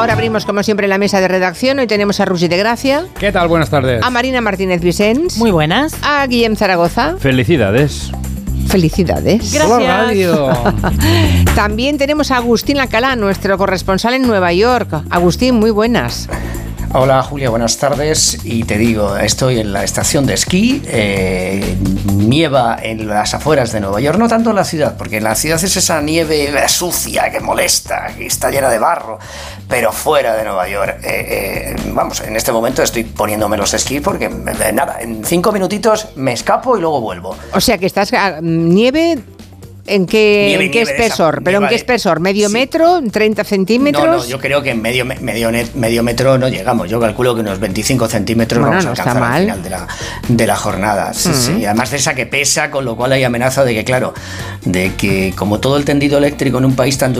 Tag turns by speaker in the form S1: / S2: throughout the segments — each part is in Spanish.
S1: Ahora abrimos como siempre la mesa de redacción. Hoy tenemos a Rusi de Gracia.
S2: ¿Qué tal? Buenas tardes.
S1: A Marina Martínez Vicens.
S3: Muy buenas.
S1: A Guillem Zaragoza.
S2: Felicidades.
S1: Felicidades.
S3: Gracias.
S1: También tenemos a Agustín Alcalá, nuestro corresponsal en Nueva York. Agustín, muy buenas.
S4: Hola Julia, buenas tardes. Y te digo, estoy en la estación de esquí, eh, nieva en las afueras de Nueva York, no tanto en la ciudad, porque en la ciudad es esa nieve sucia que molesta, que está llena de barro, pero fuera de Nueva York, eh, eh, vamos, en este momento estoy poniéndome los esquí porque nada, en cinco minutitos me escapo y luego vuelvo.
S1: O sea que estás nieve ¿En qué, qué espesor? ¿Pero en qué espesor? ¿Medio metro? ¿30 centímetros?
S4: No, no, yo creo que en medio, medio, medio metro no llegamos. Yo calculo que unos 25 centímetros vamos a alcanzar al final de la, de la jornada. Sí, Además de esa que pesa, con lo cual hay amenaza de que, claro, de que como todo el tendido eléctrico en un país tan,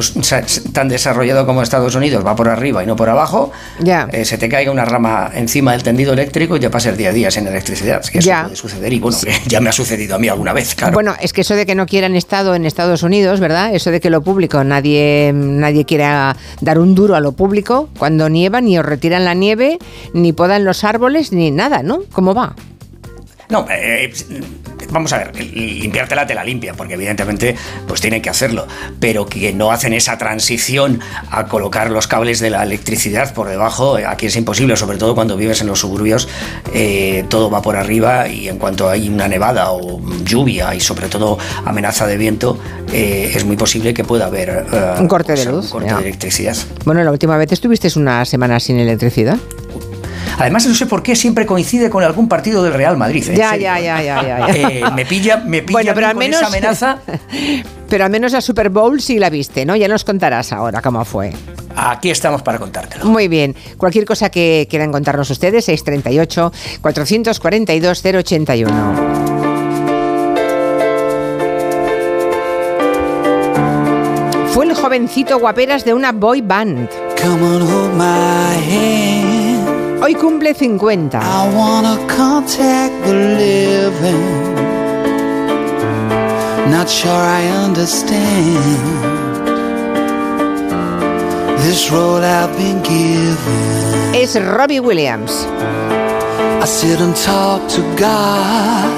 S4: tan desarrollado como Estados Unidos va por arriba y no por abajo, ya. Eh, se te caiga una rama encima del tendido eléctrico y te pases día a día sin electricidad. Es que eso puede suceder y bueno, ya me ha sucedido a mí alguna vez, claro.
S1: Bueno, es que eso de que no quieran Estado en Estados Unidos, ¿verdad? Eso de que lo público, nadie, nadie quiera dar un duro a lo público. Cuando nieva, ni os retiran la nieve, ni podan los árboles, ni nada, ¿no? ¿Cómo va?
S4: No, eh, vamos a ver, limpiártela te la limpia, porque evidentemente pues tienen que hacerlo, pero que no hacen esa transición a colocar los cables de la electricidad por debajo, aquí es imposible, sobre todo cuando vives en los suburbios, eh, todo va por arriba y en cuanto hay una nevada o lluvia y sobre todo amenaza de viento, eh, es muy posible que pueda haber
S1: un corte de luz,
S4: un corte de electricidad.
S1: Bueno, la última vez estuviste una semana sin electricidad.
S4: Además, no sé por qué siempre coincide con algún partido del Real Madrid.
S1: ¿eh? Ya, ya, ya, ya, ya,
S4: eh, me pilla, me pilla bueno, pero al menos, esa amenaza.
S1: Pero al menos la Super Bowl sí la viste, ¿no? Ya nos contarás ahora cómo fue.
S4: Aquí estamos para contártelo.
S1: Muy bien. Cualquier cosa que quieran contarnos ustedes, 638 442 081. Fue el jovencito guaperas de una boy band. Come on, hold my hand. Hoy cumple 50. I wanna contact the living. Not sure I understand this role I've been given. Es Robbie Williams. I sit and talk to God,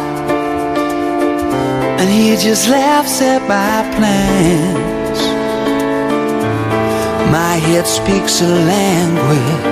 S1: and He just laughs at my plans. My head speaks a language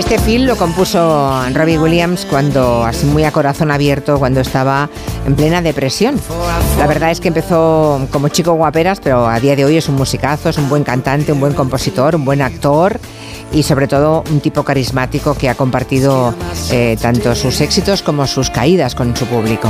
S1: Este film lo compuso Robbie Williams cuando, así muy a corazón abierto, cuando estaba en plena depresión. La verdad es que empezó como chico guaperas, pero a día de hoy es un musicazo, es un buen cantante, un buen compositor, un buen actor y sobre todo un tipo carismático que ha compartido eh, tanto sus éxitos como sus caídas con su público.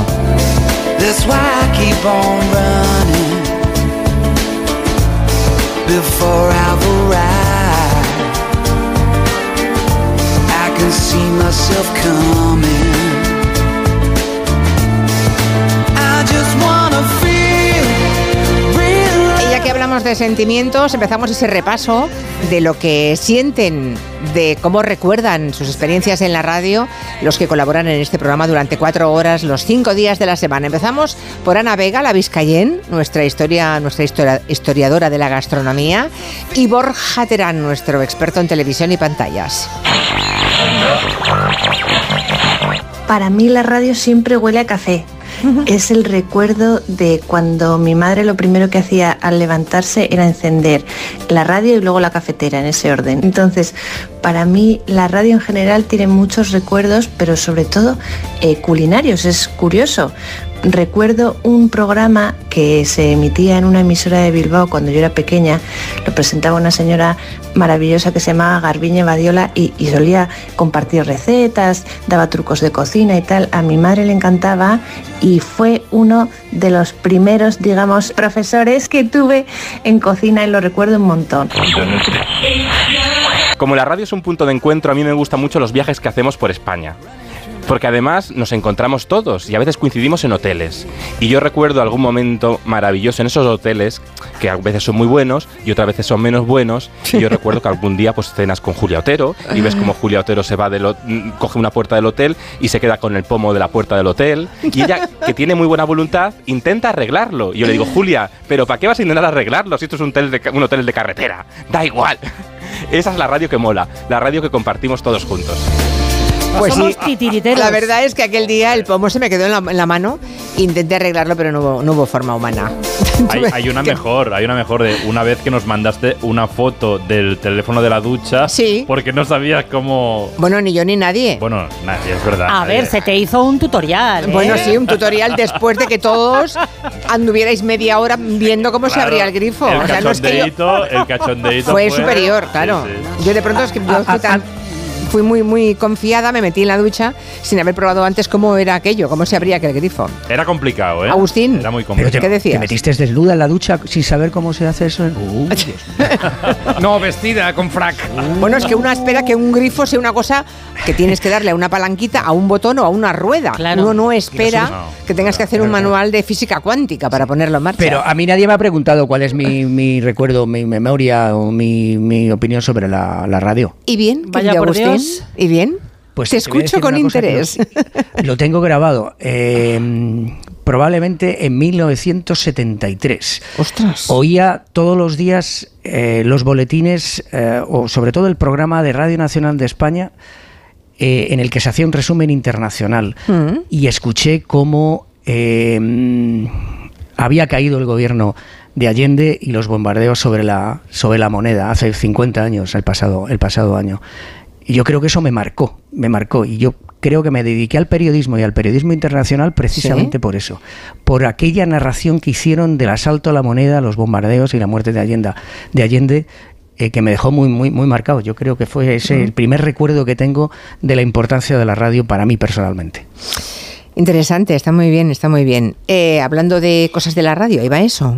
S1: Y ya que hablamos de sentimientos, empezamos ese repaso de lo que sienten, de cómo recuerdan sus experiencias en la radio, los que colaboran en este programa durante cuatro horas, los cinco días de la semana. Empezamos por Ana Vega, la Vizcayen, nuestra, historia, nuestra historiadora de la gastronomía, y Borja Terán, nuestro experto en televisión y pantallas.
S5: Para mí la radio siempre huele a café. Es el recuerdo de cuando mi madre lo primero que hacía al levantarse era encender la radio y luego la cafetera en ese orden. Entonces, para mí la radio en general tiene muchos recuerdos, pero sobre todo eh, culinarios. Es curioso recuerdo un programa que se emitía en una emisora de Bilbao cuando yo era pequeña, lo presentaba una señora maravillosa que se llamaba Garbiñe Badiola y, solía compartir recetas, daba trucos de cocina y tal. A mi madre le encantaba y fue uno de los primeros, digamos, profesores que tuve en cocina y lo recuerdo un montón.
S6: Como la radio es un punto de encuentro, a mí me gustan mucho los viajes que hacemos por España porque además nos encontramos todos y a veces coincidimos en hoteles. Y yo recuerdo algún momento maravilloso en esos hoteles, que a veces son muy buenos y otras veces son menos buenos. Y yo recuerdo que algún día pues cenas con Julia Otero y ves como Julia Otero se va del mm, coge una puerta del hotel y se queda con el pomo de la puerta del hotel. Y ella, que tiene muy buena voluntad, intenta arreglarlo. Y yo le digo, Julia, ¿pero para qué vas a intentar arreglarlo si esto es un hotel de, un hotel de carretera? Da igual. Esa es la radio que mola, la radio que compartimos todos juntos.
S1: Pues sí, la verdad es que aquel día el pomo se me quedó en la, mano. Intenté arreglarlo, pero no hubo, no hubo forma humana.
S2: Hay, una mejor, hay una mejor de una vez que nos mandaste una foto del teléfono de la ducha.
S1: Sí.
S2: Porque no sabías cómo.
S1: Bueno, ni yo ni nadie.
S2: Bueno, nadie, es verdad.
S3: A ver, se te hizo un tutorial. ¿eh?
S1: Bueno, sí, un tutorial después de que todos anduvierais media hora viendo cómo se abría el grifo.
S2: El cachondeito, el cachondeito
S1: fue, superior, claro. Yo de pronto es que yo tan fui muy, muy confiada, me metí en la ducha sin haber probado antes cómo era aquello, cómo se abría aquel grifo.
S2: Era complicado, ¿eh?
S1: Agustín.
S2: Era muy complicado.
S1: ¿Qué decías?
S4: ¿Te metiste desnuda en la ducha sin saber cómo se hace eso?
S6: no, vestida, con frac.
S1: Bueno, es que uno espera que un grifo sea una cosa que tienes que darle a una palanquita, a un botón o a una rueda. Claro. Uno no espera que tengas que hacer un manual de física cuántica para ponerlo en marcha.
S4: Pero a mí nadie me ha preguntado cuál es mi, recuerdo, mi memoria o mi, opinión sobre la, radio.
S1: ¿Y bien?
S3: Vaya por
S1: ¿Y bien? Pues te, escucho con interés.
S4: Lo, tengo grabado. Em, probablemente en 1973.
S1: Ostras.
S4: Oía todos los días eh, los boletines, eh, o sobre todo el programa de Radio Nacional de España, eh, en el que se hacía un resumen internacional. Mm. Y escuché cómo em, había caído el gobierno de Allende y los bombardeos sobre la, sobre la moneda hace 50 años, el pasado, el pasado año. Y yo creo que eso me marcó, me marcó. Y yo creo que me dediqué al periodismo y al periodismo internacional precisamente por eso. Por aquella narración que hicieron del asalto a la moneda, los bombardeos y la muerte de Allende, de Allende eh, que me dejó muy, muy, muy marcado. Yo creo que fue ese el primer recuerdo que tengo de la importancia de la radio para mí personalmente.
S1: Interesante, está muy bien, está muy bien. Eh, hablando de cosas de la radio, ¿iba eso?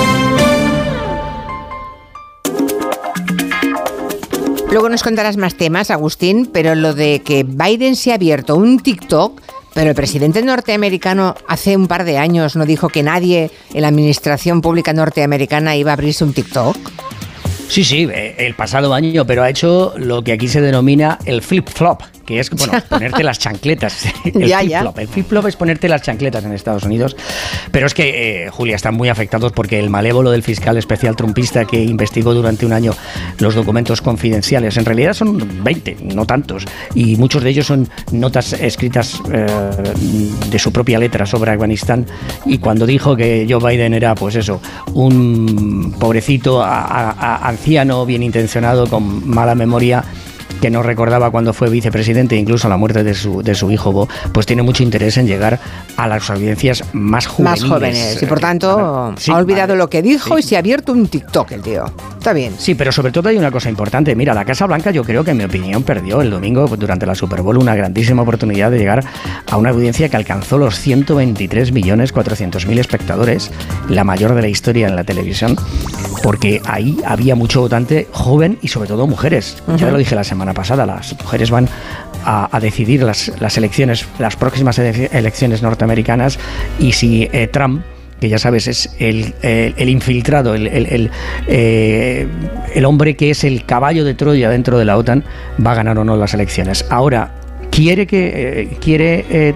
S1: Luego nos contarás más temas, Agustín, pero lo de que Biden se ha abierto un TikTok, pero el presidente norteamericano hace un par de años no dijo que nadie en la administración pública norteamericana iba a abrirse un TikTok.
S4: Sí, sí, eh, el pasado año, pero ha hecho lo que aquí se denomina el flip-flop, que es bueno, ponerte las chancletas. El flip-flop. El flip-flop es ponerte las chancletas en Estados Unidos. Pero es que, eh, Julia, están muy afectados porque el malévolo del fiscal especial trumpista que investigó durante un año los documentos confidenciales, en realidad son 20, no tantos, y muchos de ellos son notas escritas eh, de su propia letra sobre Afganistán. Y cuando dijo que Joe Biden era, pues eso, un pobrecito anciano, bien intencionado, con mala memoria, que no recordaba cuando fue vicepresidente, incluso la muerte de su, de su hijo, pues tiene mucho interés en llegar a las audiencias más
S1: jóvenes. Más jóvenes, y por tanto ha olvidado lo que dijo y se ha abierto un TikTok el tío. Está bien.
S4: Sí, pero sobre todo hay una cosa importante. Mira, la Casa Blanca yo creo que en mi opinión perdió el domingo durante la Super Bowl una grandísima oportunidad de llegar a una audiencia que alcanzó los 123 millones 400 mil espectadores, la mayor de la historia en la televisión, porque ahí había mucho votante joven y sobre todo mujeres. Ya lo dije la semana pasada. Las mujeres van a, decidir las, elecciones, las próximas elecciones norteamericanas y si eh, Trump que ya sabes es el, infiltrado, el, eh, el, hombre que es el caballo de Troya dentro de la OTAN, va a ganar o no las elecciones. Ahora, quiere que eh, quiere eh,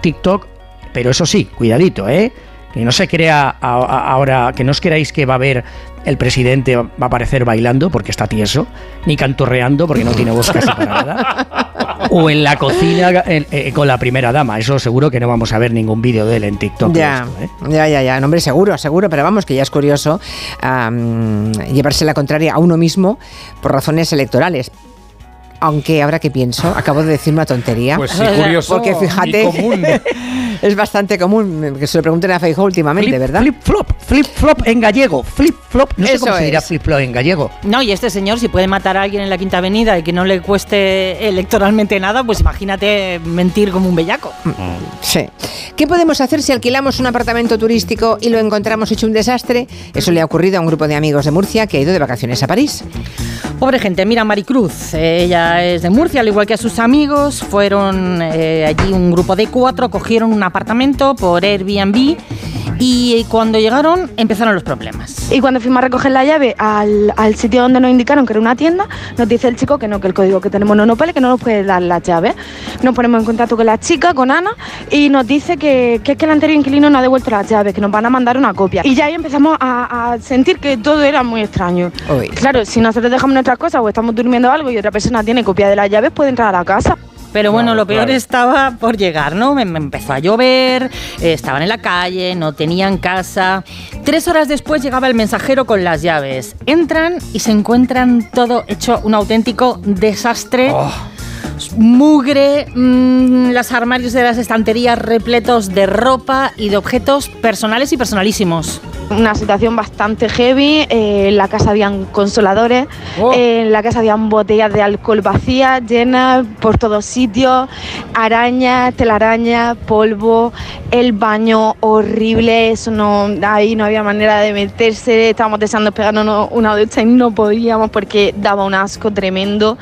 S4: TikTok, pero eso sí, cuidadito, ¿eh? Que no se crea ahora, que no os queráis que va a haber el presidente va a aparecer bailando porque está tieso, ni cantorreando porque no tiene voz casi para nada. O en la cocina eh, con la primera dama. Eso seguro que no vamos a ver ningún vídeo de él en TikTok.
S1: Ya, ¿eh? ya, ya, ya. hombre, seguro, seguro. Pero vamos, que ya es curioso llevarse la contraria a uno mismo por razones electorales aunque ahora que pienso, acabo de decir una tontería.
S7: Pues sí, curioso.
S1: Porque fíjate, es bastante común que se lo pregunten a Feijóo últimamente, ¿verdad?
S4: Flip flop, flip flop en gallego, flip flop, no sé cómo se dirá flip flop en gallego.
S3: No, y este señor si puede matar a alguien en la Quinta Avenida y que no le cueste electoralmente nada, pues imagínate mentir como un bellaco. Mm,
S1: sí. ¿Qué podemos hacer si alquilamos un apartamento turístico y lo encontramos hecho un desastre? Eso le ha ocurrido a un grupo de amigos de Murcia que ha ido de vacaciones a París.
S3: Pobre gente, mira Maricruz, ella es de Murcia, al igual que a sus amigos, fueron eh, allí un grupo de cuatro, cogieron un apartamento por Airbnb y cuando llegaron empezaron los problemas.
S8: Y cuando fuimos a recoger la llave al, sitio donde nos indicaron que era una tienda, nos dice el chico que no, que el código que tenemos no nos vale, que no nos puede dar la llave. Nos ponemos en contacto con la chica, con Ana, y nos dice que, que es que el anterior inquilino no ha devuelto las llaves, que nos van a mandar una copia. Y ya ahí empezamos a, sentir que todo era muy extraño. Claro, si nosotros dejamos nuestras cosas o estamos durmiendo algo y otra persona tiene copia de las llaves, puede entrar a la casa.
S3: Pero bueno, lo peor estaba por llegar, ¿no? Me, empezó a llover, eh, estaban en la calle, no tenían casa. Tres horas después llegaba el mensajero con las llaves. Entran y se encuentran todo hecho un auténtico desastre. Oh. Mugre, mm, los armarios de las estanterías repletos de ropa y de objetos personales y personalísimos
S8: una situación bastante heavy. Eh, en la casa habían consoladores, oh. en la casa habían botellas de alcohol vacías, llenas por todos sitios, arañas, telarañas, polvo, el baño horrible, eso no, ahí no había manera de meterse, estábamos deseando pegarnos una ducha y no podíamos porque daba un asco tremendo.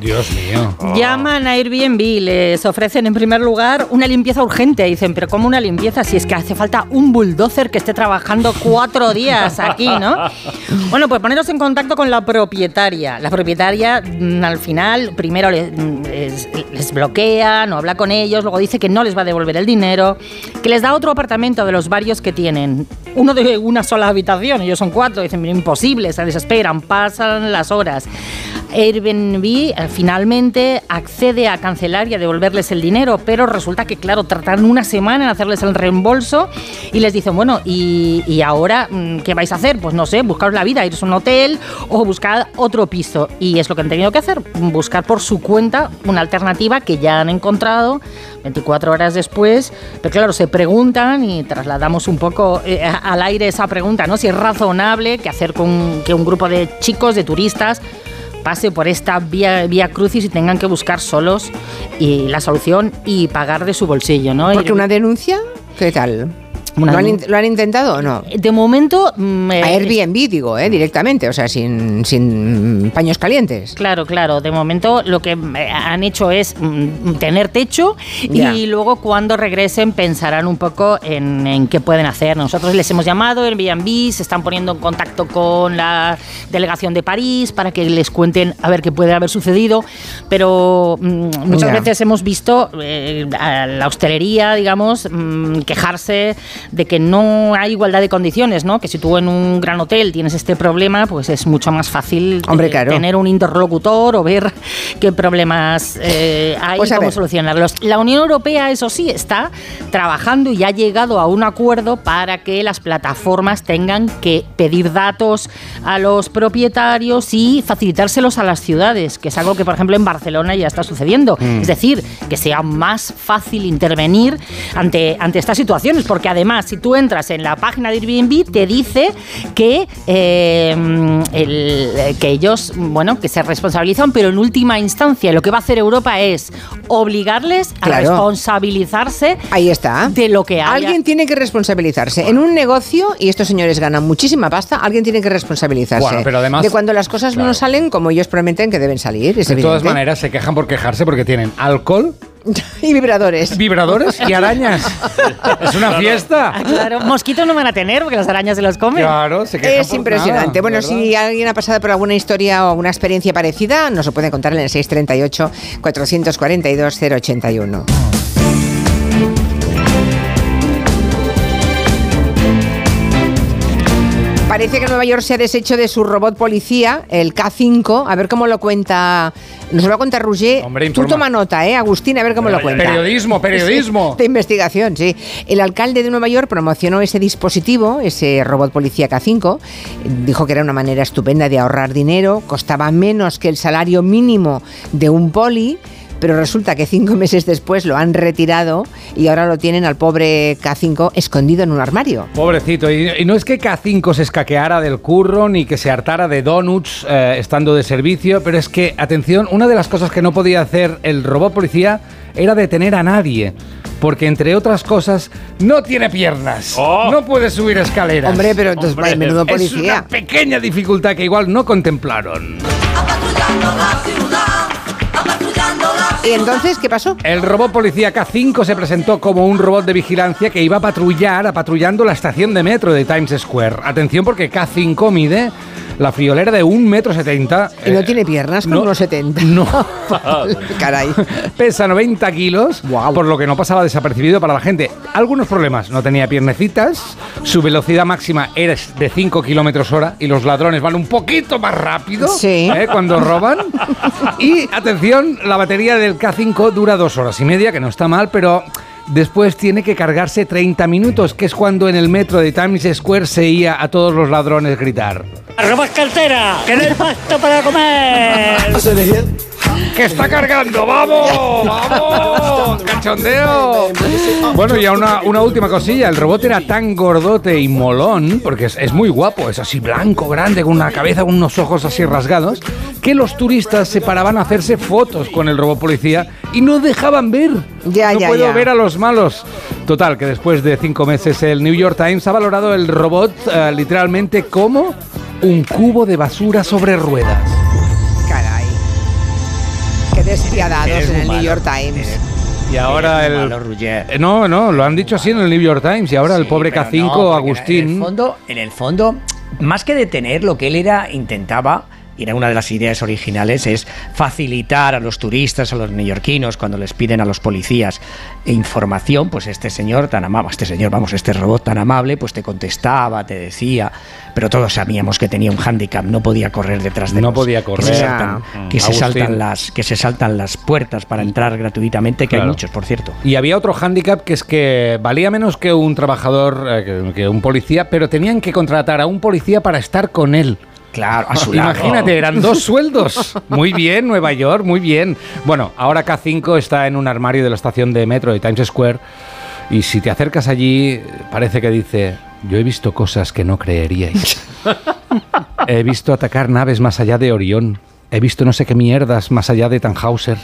S7: Dios mío.
S3: Llaman a Airbnb, les ofrecen en primer lugar una limpieza urgente. Dicen, pero ¿cómo una limpieza si es que hace falta un bulldozer que esté trabajando cuatro días aquí, ¿no? Bueno, pues poneros en contacto con la propietaria. La propietaria mm, al final primero mm, les, les bloquea, no habla con ellos, luego dice que no les va a devolver el dinero, que les da otro apartamento de los varios que tienen. Uno de una sola habitación, ellos son cuatro, dicen, imposible, se desesperan, pasan las horas. Airbnb eh, finalmente accede a cancelar y a devolverles el dinero, pero resulta que, claro, tratan una semana en hacerles el reembolso y les dicen, bueno, ¿y, ahora mm, qué vais a hacer? Pues no sé, buscaros la vida, iros a un hotel o buscar otro piso. Y es lo que han tenido que hacer, buscar por su cuenta una alternativa que ya han encontrado 24 horas después. Pero claro, se preguntan y trasladamos un poco eh, al aire esa pregunta, ¿no? Si es razonable que hacer con que un grupo de chicos, de turistas, pase por esta vía, vía crucis y tengan que buscar solos y la solución y pagar de su bolsillo, ¿no?
S1: Porque una denuncia, ¿qué tal? ¿Lo han, intentado o no?
S3: De momento... Mm,
S1: a Airbnb, digo, ¿eh? directamente, o sea, sin, sin paños calientes.
S3: Claro, claro. De momento lo que eh, han hecho es mm, tener techo y luego cuando regresen pensarán un poco en, qué pueden hacer. Nosotros les hemos llamado, Airbnb, se están poniendo en contacto con la delegación de París para que les cuenten a ver qué puede haber sucedido, pero mm, muchas veces hemos visto eh, a la hostelería, digamos, quejarse de que no hay igualdad de condiciones, ¿no? Que si tú en un gran hotel tienes este problema, pues es mucho más fácil tener un interlocutor o ver qué problemas eh, hay pues y cómo solucionarlos. La Unión Europea, eso sí, está trabajando y ha llegado a un acuerdo para que las plataformas tengan que pedir datos a los propietarios y facilitárselos a las ciudades, que es algo que, por ejemplo, en Barcelona ya está sucediendo. Mm. Es decir, que sea más fácil intervenir ante, ante estas situaciones, porque además Además, si tú entras en la página de Airbnb, te dice que, eh, que ellos, bueno, que se responsabilizan, pero en última instancia lo que va a hacer Europa es obligarles a responsabilizarse
S1: Ahí está.
S3: de lo que hay.
S1: Alguien tiene que responsabilizarse. En un negocio, y estos señores ganan muchísima pasta, alguien tiene que responsabilizarse
S7: pero además,
S1: de cuando las cosas no salen como ellos prometen que deben salir.
S7: de todas maneras, se quejan por quejarse porque tienen alcohol
S1: y vibradores.
S7: Vibradores y arañas. es una fiesta.
S3: Ah, claro, mosquitos no van a tener porque las arañas se los comen.
S7: Claro, se
S1: Es impresionante. bueno, si alguien ha pasado por alguna historia o una experiencia parecida, nos lo puede contar en el 638 442 081. Parece que Nueva York se ha deshecho de su robot policía, el K5. A ver cómo lo cuenta. Nos lo va a contar Roger.
S7: Hombre,
S1: Tú toma nota, ¿eh? Agustín, a ver cómo lo cuenta.
S7: Periodismo, periodismo.
S1: de investigación, sí. El alcalde de Nueva York promocionó ese dispositivo, ese robot policía K5. Dijo que era una manera estupenda de ahorrar dinero, costaba menos que el salario mínimo de un poli pero resulta que cinco meses después lo han retirado y ahora lo tienen al pobre K5 escondido en un armario.
S7: Pobrecito, y, no es que K5 se escaqueara del curro ni que se hartara de donuts eh, estando de servicio, pero es que, atención, una de las cosas que no podía hacer el robot policía era detener a nadie. Porque entre otras cosas, no tiene piernas. Oh. No puede subir escaleras.
S1: Hombre, pero entonces menudo policía.
S7: Es una pequeña dificultad que igual no contemplaron.
S1: ¿Y entonces qué pasó?
S7: El robot policía K5 se presentó como un robot de vigilancia que iba a patrullar, a patrullando la estación de metro de Times Square. Atención porque K5 mide la friolera de un metro setenta.
S1: ¿Y no eh, tiene piernas como unos 70?
S7: No.
S1: Caray.
S7: Pesa 90 kilos, por lo que no pasaba desapercibido para la gente. Algunos problemas. No tenía piernecitas, su velocidad máxima era de 5 kilómetros hora y los ladrones van un poquito más rápido ¿eh? cuando roban. Y atención, la batería del K5 dura dos horas y media, que no está mal, pero Después tiene que cargarse 30 minutos, que es cuando en el metro de Times Square se oía a todos los ladrones gritar.
S9: ¡Robas cartera! ¡Que no hay pasta para comer!
S7: ¡Que está cargando! ¡Vamos! ¡Vamos! ¡Cachondeo! Bueno, y una, una última cosilla. El robot era tan gordote y molón, porque es, es, muy guapo, es así blanco, grande, con una cabeza, con unos ojos así rasgados, que los turistas se paraban a hacerse fotos con el robot policía y no dejaban ver.
S1: Ya,
S7: no
S1: ya,
S7: puedo ver a los malos. Total, que después de cinco meses el New York Times ha valorado el robot eh, literalmente como un cubo de basura sobre ruedas.
S1: Despiadados en el New York Times.
S7: Y ahora el.
S4: Eh,
S7: no, no, lo han dicho así en el New York Times. Y ahora el pobre K5, Agustín.
S4: En el, fondo, en el fondo, más que detener, lo que él era, intentaba y era una de las ideas originales, es facilitar a los turistas, a los neoyorquinos, cuando les piden a los policías información, pues este señor tan amable, este señor, vamos, este robot tan amable, pues te contestaba, te decía, pero todos sabíamos que tenía un hándicap, no podía correr detrás de
S7: No podía correr.
S4: Que se saltan, las, que se saltan las puertas para entrar gratuitamente, que hay muchos, por cierto.
S7: Y había otro hándicap que es que valía menos que un trabajador, eh, que un policía, pero tenían que contratar a un policía para estar con él.
S4: Claro, a su
S7: Imagínate, eran dos sueldos. Muy bien, Nueva York, muy bien. Bueno, ahora K5 está en un armario de la estación de metro de Times Square y si te acercas allí, parece que dice, yo he visto cosas que no creeríais. he visto atacar naves más allá de Orión. He visto no sé qué mierdas más allá de Tannhauser.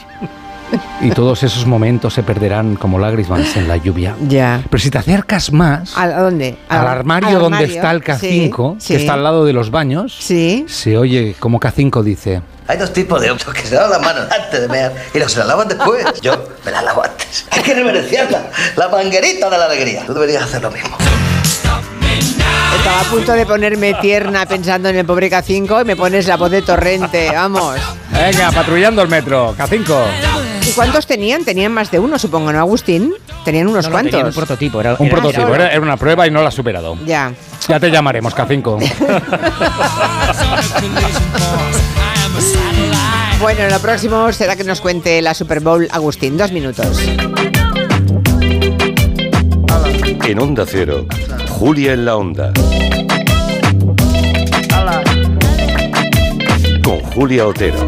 S7: Y todos esos momentos se perderán como lágrimas en la lluvia.
S1: Ya.
S7: Pero si te acercas más.
S1: ¿A dónde?
S7: Al, armario, donde está el K5, que está al lado de los baños.
S1: Sí.
S7: Se oye como K5 dice.
S10: Hay dos tipos de hombres que se lavan las manos antes de mear y los que se las lavan después. Yo me las lavo antes. Hay que reverenciarla. La manguerita de la alegría. Tú deberías hacer lo mismo.
S1: Estaba a punto de ponerme tierna pensando en el pobre K5 y me pones la voz de torrente, vamos.
S7: Venga, patrullando el metro, K5.
S1: ¿Y cuántos tenían? Tenían más de uno, supongo, ¿no, Agustín? Tenían unos cuantos.
S4: un prototipo, era
S7: un prototipo, era, una prueba y no la ha superado.
S1: Ya.
S7: Ya te llamaremos, K5.
S1: bueno, lo próximo será que nos cuente la Super Bowl Agustín. Dos minutos.
S11: En Onda Cero, Julia en la Onda. Con Julia Otero.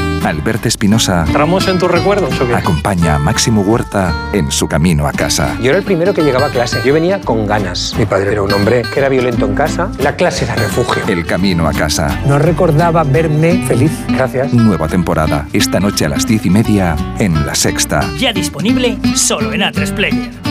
S12: Alberto Espinosa.
S13: ¿Tramos en tus recuerdos o qué?
S12: Acompaña a Máximo Huerta en su camino a casa.
S13: Yo era el primero que llegaba a clase. Yo venía con ganas. Mi padre era un hombre que era violento en casa. La clase era refugio.
S12: El camino a casa.
S13: No recordaba verme feliz. Gracias.
S12: Nueva temporada. Esta noche a las diez y media en La Sexta.
S14: Ya disponible solo en A3 Player.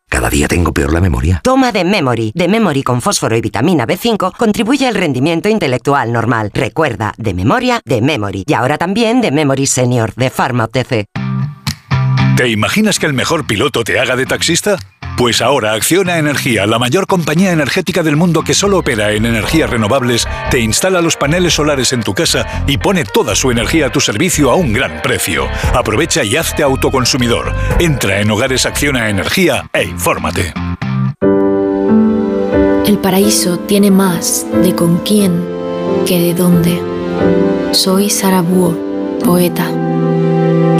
S15: Cada día tengo peor la memoria.
S16: Toma de Memory. De Memory con fósforo y vitamina B5 contribuye al rendimiento intelectual normal. Recuerda, de memoria, de Memory. Y ahora también de Memory Senior, de Pharma OTC.
S17: ¿Te imaginas que el mejor piloto te haga de taxista? Pues ahora Acciona Energía, la mayor compañía energética del mundo que solo opera en energías renovables, te instala los paneles solares en tu casa y pone toda su energía a tu servicio a un gran precio. Aprovecha y hazte autoconsumidor. Entra en Hogares Acciona Energía e infórmate.
S18: El paraíso tiene más de con quién que de dónde. Soy Sara Búho, poeta.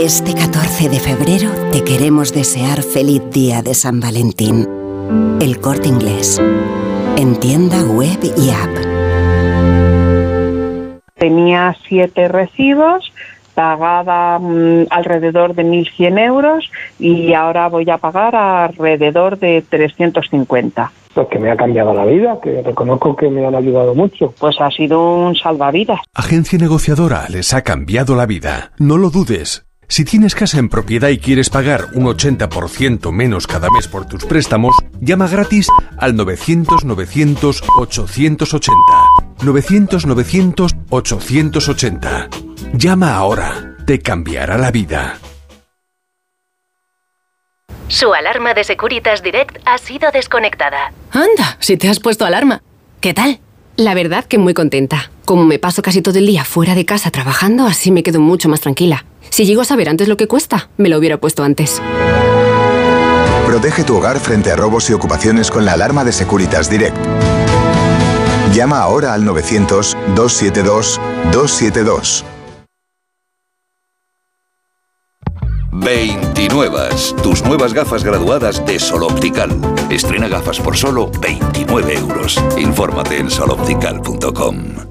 S19: Este 14 de febrero te queremos desear feliz día de San Valentín. El corte inglés. En tienda web y app.
S20: Tenía siete recibos, pagaba mm, alrededor de 1.100 euros y ahora voy a pagar alrededor de 350.
S21: Pues que me ha cambiado la vida, que reconozco que me han ayudado mucho.
S20: Pues ha sido un salvavidas.
S22: Agencia negociadora les ha cambiado la vida. No lo dudes. Si tienes casa en propiedad y quieres pagar un 80% menos cada mes por tus préstamos, llama gratis al 900-900-880. 900-900-880. Llama ahora. Te cambiará la vida.
S23: Su alarma de Securitas Direct ha sido desconectada.
S24: Anda, si te has puesto alarma. ¿Qué tal? La verdad que muy contenta. Como me paso casi todo el día fuera de casa trabajando, así me quedo mucho más tranquila. Si llego a saber antes lo que cuesta, me lo hubiera puesto antes.
S25: Protege tu hogar frente a robos y ocupaciones con la alarma de Securitas Direct. Llama ahora al 900-272-272.
S11: 29. Tus nuevas gafas graduadas de Sol Optical. Estrena gafas por solo 29 euros. Infórmate en soloptical.com.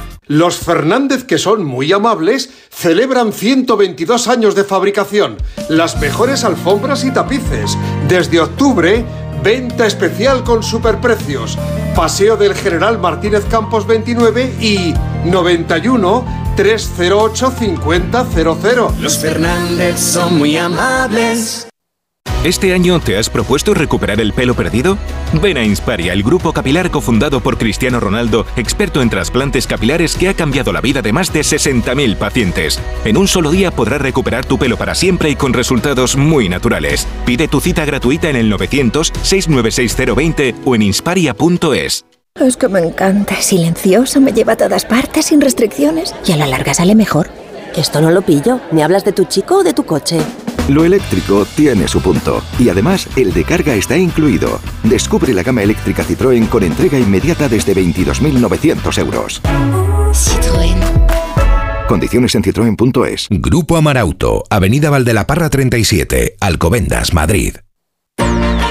S26: Los Fernández, que son muy amables, celebran 122 años de fabricación, las mejores alfombras y tapices. Desde octubre, venta especial con superprecios. Paseo del General Martínez Campos 29 y 91 308 5000.
S27: Los Fernández son muy amables.
S28: ¿Este año te has propuesto recuperar el pelo perdido? Ven a Insparia, el grupo capilar cofundado por Cristiano Ronaldo, experto en trasplantes capilares que ha cambiado la vida de más de 60.000 pacientes. En un solo día podrás recuperar tu pelo para siempre y con resultados muy naturales. Pide tu cita gratuita en el 900-696-020 o en insparia.es.
S29: Es que me encanta, es silencioso, me lleva a todas partes sin restricciones y a la larga sale mejor.
S30: Esto no lo pillo. ¿Me hablas de tu chico o de tu coche?
S10: Lo eléctrico tiene su punto. Y además, el de carga está incluido. Descubre la gama eléctrica Citroën con entrega inmediata desde 22.900 euros.
S31: Citroën.
S10: Condiciones en citroen.es.
S32: Grupo Amarauto, Avenida Valdelaparra 37, Alcobendas, Madrid.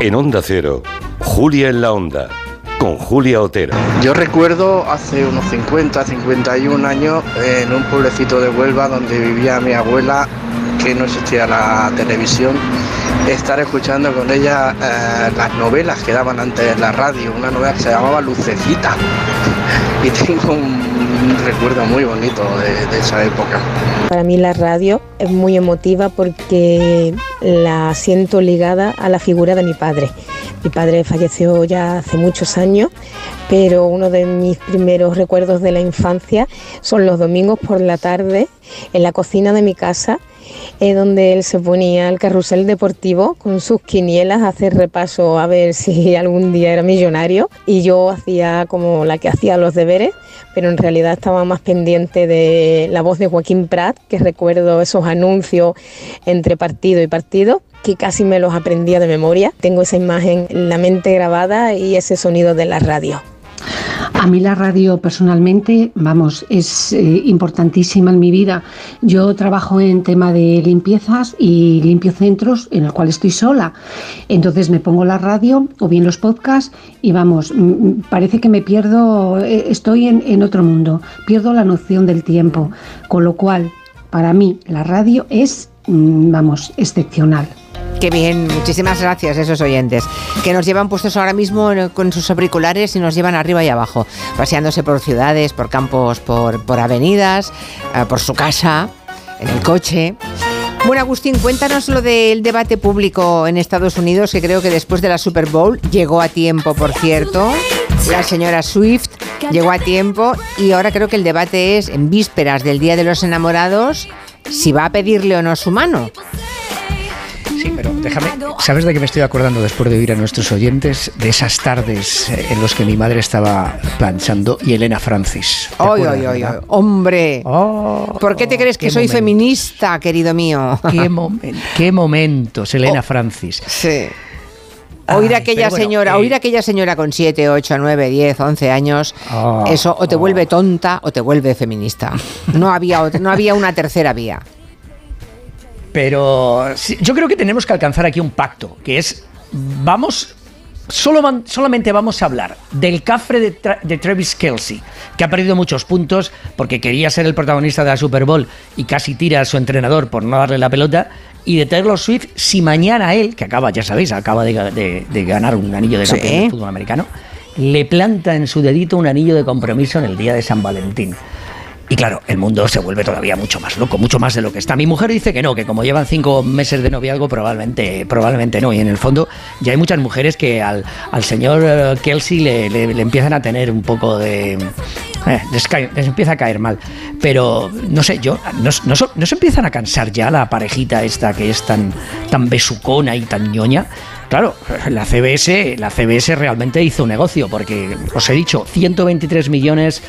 S33: En Onda Cero, Julia en la Onda, con Julia Otero.
S34: Yo recuerdo hace unos 50, 51 años en un pueblecito de Huelva donde vivía mi abuela, que no existía la televisión, estar escuchando con ella eh, las novelas que daban antes en la radio, una novela que se llamaba Lucecita. Y tengo un recuerdo muy bonito de, de esa época.
S35: Para mí la radio es muy emotiva porque la siento ligada a la figura de mi padre. Mi padre falleció ya hace muchos años, pero uno de mis primeros recuerdos de la infancia son los domingos por la tarde en la cocina de mi casa eh, donde él se ponía al carrusel deportivo con sus quinielas a hacer repaso a ver si algún día era millonario. Y yo hacía como la que hacía los deberes, pero en realidad estaba más pendiente de la voz de Joaquín Prat, que recuerdo esos anuncios entre partido y partido que casi me los aprendía de memoria. Tengo esa imagen en la mente grabada y ese sonido de la radio.
S36: A mí la radio personalmente, vamos, es eh, importantísima en mi vida. Yo trabajo en tema de limpiezas y limpio centros en el cual estoy sola. Entonces me pongo la radio o bien los podcasts y vamos, parece que me pierdo, eh, estoy en, en otro mundo, pierdo la noción del tiempo. Con lo cual, para mí la radio es, mm, vamos, excepcional.
S1: Qué bien, muchísimas gracias a esos oyentes que nos llevan puestos ahora mismo con sus auriculares y nos llevan arriba y abajo, paseándose por ciudades, por campos, por, por avenidas, eh, por su casa, en el coche. Bueno, Agustín, cuéntanos lo del debate público en Estados Unidos, que creo que después de la Super Bowl llegó a tiempo, por cierto. La señora Swift llegó a tiempo y ahora creo que el debate es en vísperas del Día de los Enamorados si va a pedirle o no su mano.
S4: Sí, pero déjame. ¿Sabes de qué me estoy acordando después de oír a nuestros oyentes? De esas tardes eh, en las que mi madre estaba planchando y Elena Francis. ¿Te
S1: ¡Ay, ay, ay! ¡Hombre! ¿Por qué te crees que soy
S4: momento.
S1: feminista, querido mío?
S4: ¿Qué, momen- qué momentos, Elena Francis.
S1: Sí. Oír a aquella
S4: bueno,
S1: señora,
S4: eh,
S1: oír a aquella señora con 7, 8, 9, 10, 11 años,
S4: Ah,
S1: eso o te vuelve tonta o te vuelve feminista. No había, no había una tercera vía.
S4: Pero yo creo que tenemos que alcanzar aquí un pacto, que es, vamos, solo van- solamente vamos a hablar del cafre de, Tra- de Travis Kelsey, que ha perdido muchos puntos porque quería ser el protagonista de la Super Bowl y casi tira a su entrenador por no darle la pelota, y de Taylor Swift, si mañana él, que acaba, ya sabéis, acaba de, ga- de- de ganar un anillo de
S1: Sí.
S4: campeón del fútbol americano, le planta en su dedito un anillo de compromiso en el día de San Valentín. Y claro, el mundo se vuelve todavía mucho más loco, mucho más de lo que está. Mi mujer dice que no, que como llevan cinco meses de noviazgo, probablemente, probablemente no. Y en el fondo ya hay muchas mujeres que al, al señor eh, Kelsey le, le- empiezan a tener un poco de... eh, les, empieza a caer mal. Pero no sé, yo no, no no se empiezan a cansar ya la parejita esta que es tan, tan besucona y tan ñoña. Claro, la CBS, la CBS realmente hizo un negocio, porque os he dicho, 123 millones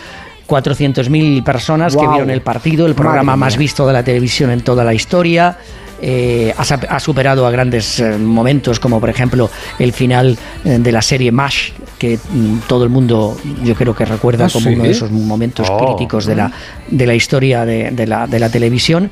S4: 400.000 personas que
S1: Guau.
S4: vieron el partido, el programa
S1: Madre
S4: más
S1: mía.
S4: visto de la televisión en toda la historia. eh, ha, superado a grandes eh, momentos como por ejemplo el final eh, de la serie MASH que mm, todo el mundo yo creo que recuerda
S37: ¿Ah,
S4: como
S37: sí?
S4: uno de esos momentos
S37: Oh.
S4: críticos de la, de la historia de, de la, de la televisión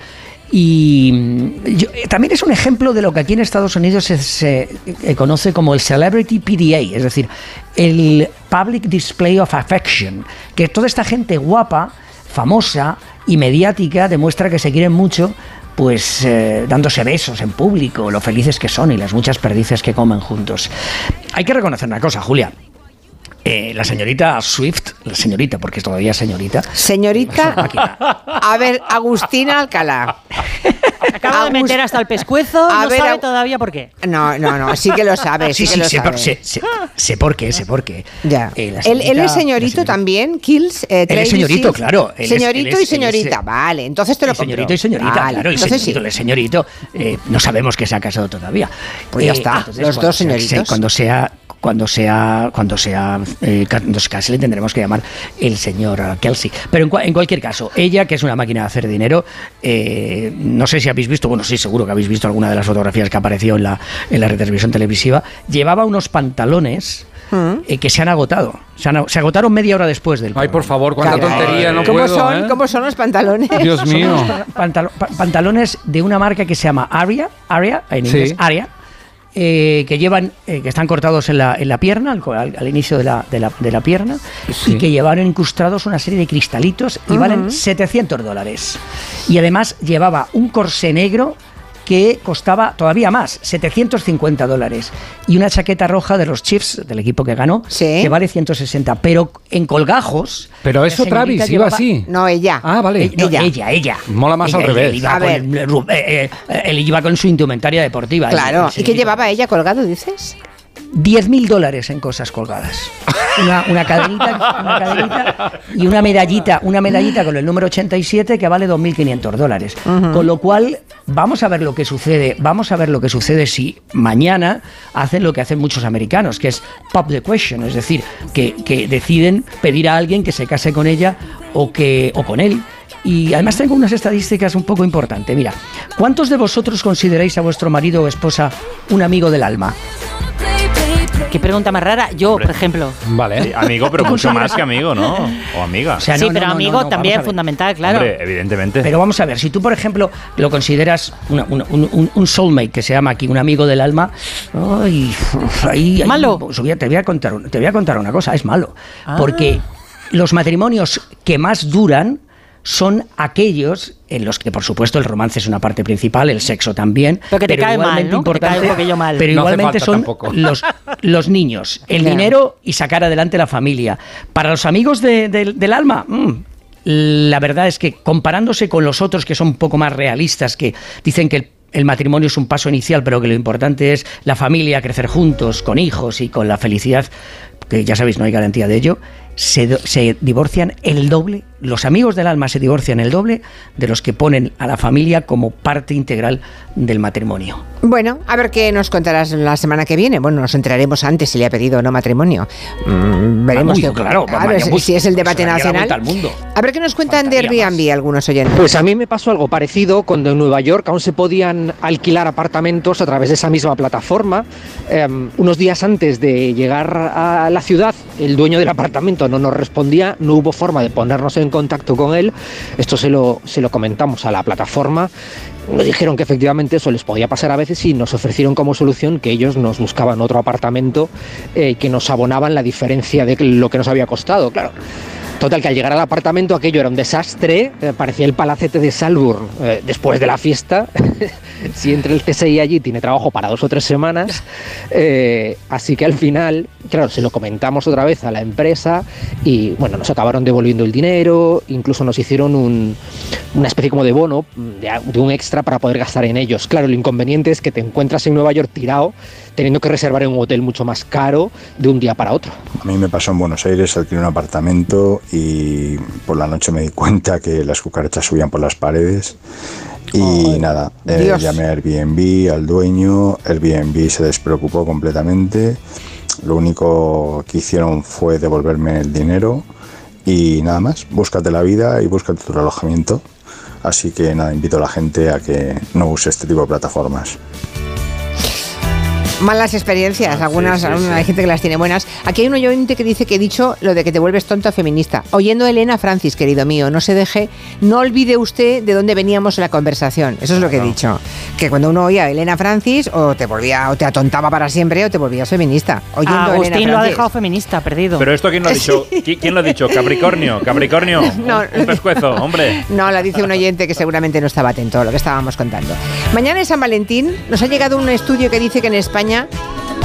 S4: y mm, yo- eh, también es un ejemplo de lo que aquí en Estados Unidos se, se, eh, conoce como el Celebrity PDA, es decir, el Public Display of Affection, que toda esta gente guapa, famosa y mediática demuestra que se quieren mucho pues eh, dándose besos en público, lo felices que son y las muchas perdices que comen juntos. Hay que reconocer una cosa, Julia. Eh, la señorita Swift, la señorita, porque es todavía señorita.
S1: Señorita, a ver, Agustina Alcalá.
S37: Acaba de meter hasta el pescuezo,
S1: A
S37: no
S1: ver,
S37: sabe todavía por qué.
S1: No, no, no, sí que lo sabe, sí,
S4: Sí, sí,
S1: lo
S4: sé,
S1: sabe.
S4: por, sé, sé- sé por qué, sé por qué.
S1: Ya.
S4: Eh,
S1: Él, es señorito también, Kills. eh,
S4: Él es señorito,
S1: Shields.
S4: claro, él
S1: señorito
S4: él es-
S1: y
S4: es,
S1: señorita, vale. Entonces te lo
S4: El señorito y señorita,
S1: Vale,
S4: claro, el
S1: entonces
S4: señorito,
S1: sí.
S4: el señorito, eh, no sabemos que se ha casado todavía.
S1: Pues ya está, los
S4: cuando
S1: dos
S4: se-
S1: señoritos.
S4: cuando sea, cuando sea, cuando sea, eh, ca- cuando se case le tendremos que llamar el señor Kelsey. Pero en, cua- en cualquier caso, ella, que es una máquina de hacer dinero, eh, no sé si habéis visto, bueno, sí, seguro que habéis visto alguna de las fotografías que apareció en la, en la retransmisión televisiva, llevaba unos pantalones
S1: Mm.
S4: eh, que se han agotado. Se, han- se agotaron media hora después del
S38: Ay, por favor, cuánta
S1: Claro.
S38: tontería, no
S1: ¿Cómo
S38: puedo,
S1: son,
S38: ¿eh?
S1: ¿Cómo son los pantalones?
S38: Dios mío.
S4: Pantalo- pa- pantalones de una marca que se llama Aria, Aria en
S38: Sí.
S4: inglés Aria, eh, que llevan, eh, que están cortados en la, en la pierna, al, al- inicio de la, de la- de la pierna,
S38: Sí.
S4: y que llevan incrustados una serie de cristalitos y valen 700 dólares. Y además llevaba un corsé negro que costaba todavía más, 750 dólares. Y una chaqueta roja de los Chiefs, del equipo que ganó, que vale 160. Pero en colgajos...
S38: Pero eso Travis, iba así.
S1: No, ella.
S38: Ah, vale.
S4: eh, no, ella. ella,
S38: Mola más
S4: Ella,
S38: al revés.
S4: Él iba,
S1: A
S4: con,
S1: ver.
S4: el- ru- eh, eh, él iba con su indumentaria deportiva.
S1: Claro. ¿Y qué llevaba ella colgado, dices?
S4: 10 mil dólares en cosas colgadas. Una, una cadenita, una cadenita y una medallita, una medallita con el número 87 que vale 2.500 dólares.
S1: Ujú.
S4: Con lo cual, vamos a ver lo que sucede. Vamos a ver lo que sucede si mañana hacen lo que hacen muchos americanos, que es pop the question, es decir, que, que deciden pedir a alguien que se case con ella o, que, o con él. Y además tengo unas estadísticas un poco importantes. Mira, ¿cuántos de vosotros consideráis a vuestro marido o esposa un amigo del alma?
S37: Qué pregunta más rara. Yo, por ejemplo.
S38: Vale.
S2: Sí, amigo, pero
S4: ¿Tú
S2: mucho más que amigo, ¿no? O amiga.
S4: O sea,
S37: sí,
S4: no,
S37: pero
S4: no,
S37: amigo también es fundamental, claro.
S2: Hombre, evidentemente.
S4: Pero vamos a ver, si tú, por ejemplo, lo consideras una- una- un, un- un soulmate, que se llama aquí un amigo del alma, ay, ahí, ahí-
S37: Malo.
S4: pues, voy a- te, voy a contar, te voy a contar una cosa, es malo.
S37: Ah.
S4: Porque los matrimonios que más duran son aquellos en los que, por supuesto, el romance es una parte principal, el sexo también.
S37: Pero que te cae mal,
S4: igualmente
S37: ¿no? Que te cae un
S4: importante-
S37: poquillo mal.
S4: Pero
S38: No
S4: igualmente son los, los niños, el dinero y sacar adelante la familia. Para los amigos de- de- del alma, mm, la verdad es que comparándose con los otros que son un poco más realistas, que dicen que el, el matrimonio es un paso inicial, pero que lo importante es la familia, crecer juntos, con hijos y con la felicidad, que ya sabéis, no hay garantía de ello, se, divorcian el doble, los amigos del alma se divorcian el doble de los que ponen a la familia como parte integral del matrimonio.
S1: Bueno, a ver qué nos contarás la semana que viene. Bueno, nos enteraremos antes si le ha pedido o no matrimonio. Mm, veremos
S4: Uy,
S1: que-
S4: claro, María,
S1: si- si es el debate nacional.
S4: al mundo.
S1: A ver qué nos cuentan de Airbnb algunos oyentes.
S39: Pues a mí me pasó algo parecido cuando en Nueva York aún se podían alquilar apartamentos a través de esa misma plataforma. Eh, unos días antes de llegar a la ciudad, el dueño del apartamento no nos respondía, no hubo forma de ponernos en contacto con él. Esto se lo, se lo comentamos a la plataforma. Nos dijeron que efectivamente eso les podía pasar a veces y nos ofrecieron como solución que ellos nos buscaban otro apartamento eh, que nos abonaban la diferencia de lo que nos había costado. Claro, Total, que al llegar al apartamento aquello era un desastre, eh, parecía el palacete de Salburn eh, después de la fiesta. si entre el CSI allí tiene trabajo para dos o tres semanas. Eh, así que al final, claro, se lo comentamos otra vez a la empresa y bueno, nos acabaron devolviendo el dinero, incluso nos hicieron un- una especie como de bono, mm, de, de un extra para poder gastar en ellos. Claro, lo inconveniente es que te encuentras en Nueva York tirado, teniendo que reservar en un hotel mucho más caro de un día para otro.
S40: A mí me pasó en Buenos Aires, alquilé un apartamento y por la noche me di cuenta que las cucarachas subían por las paredes. Y nada, eh, llamé a Airbnb, al dueño, Airbnb se despreocupó completamente. Lo único que hicieron fue devolverme el dinero y nada más, búscate la vida y búscate tu alojamiento. Así que nada, invito a la gente a que no use este tipo de plataformas.
S1: Malas experiencias, algunas,
S2: sí, sí.
S1: algunas- hay gente que las tiene buenas. Aquí hay un oyente que dice que he dicho lo de que te vuelves tonto feminista. Oyendo a Elena Francis, querido mío, no se deje, no olvide usted de dónde veníamos en la conversación. Eso es lo que he dicho. Que cuando uno oía a Elena Francis, o te volvía, o te atontaba para siempre, o te volvías feminista. Oyendo a Elena
S37: Agustín lo ha dejado feminista, perdido.
S2: Pero esto quién lo ha dicho? ¿Qui- ¿Quién lo ha dicho? Capricornio, Capricornio.
S1: No.
S2: Un pescuezo, hombre.
S1: No, lo dice un oyente que seguramente no estaba atento a lo que estábamos contando. Mañana es San Valentín. Nos ha llegado un estudio que dice que en España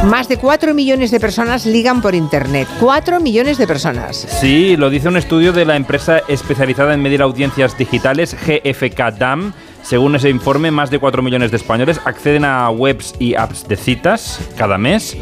S1: más de 4 millones de personas ligan por Internet. 4 millones de personas.
S2: Sí, lo dice un estudio de la empresa especializada en medir audiencias digitales, GFK DAM. Según ese informe, más de 4 millones de españoles acceden a webs y apps de citas cada mes.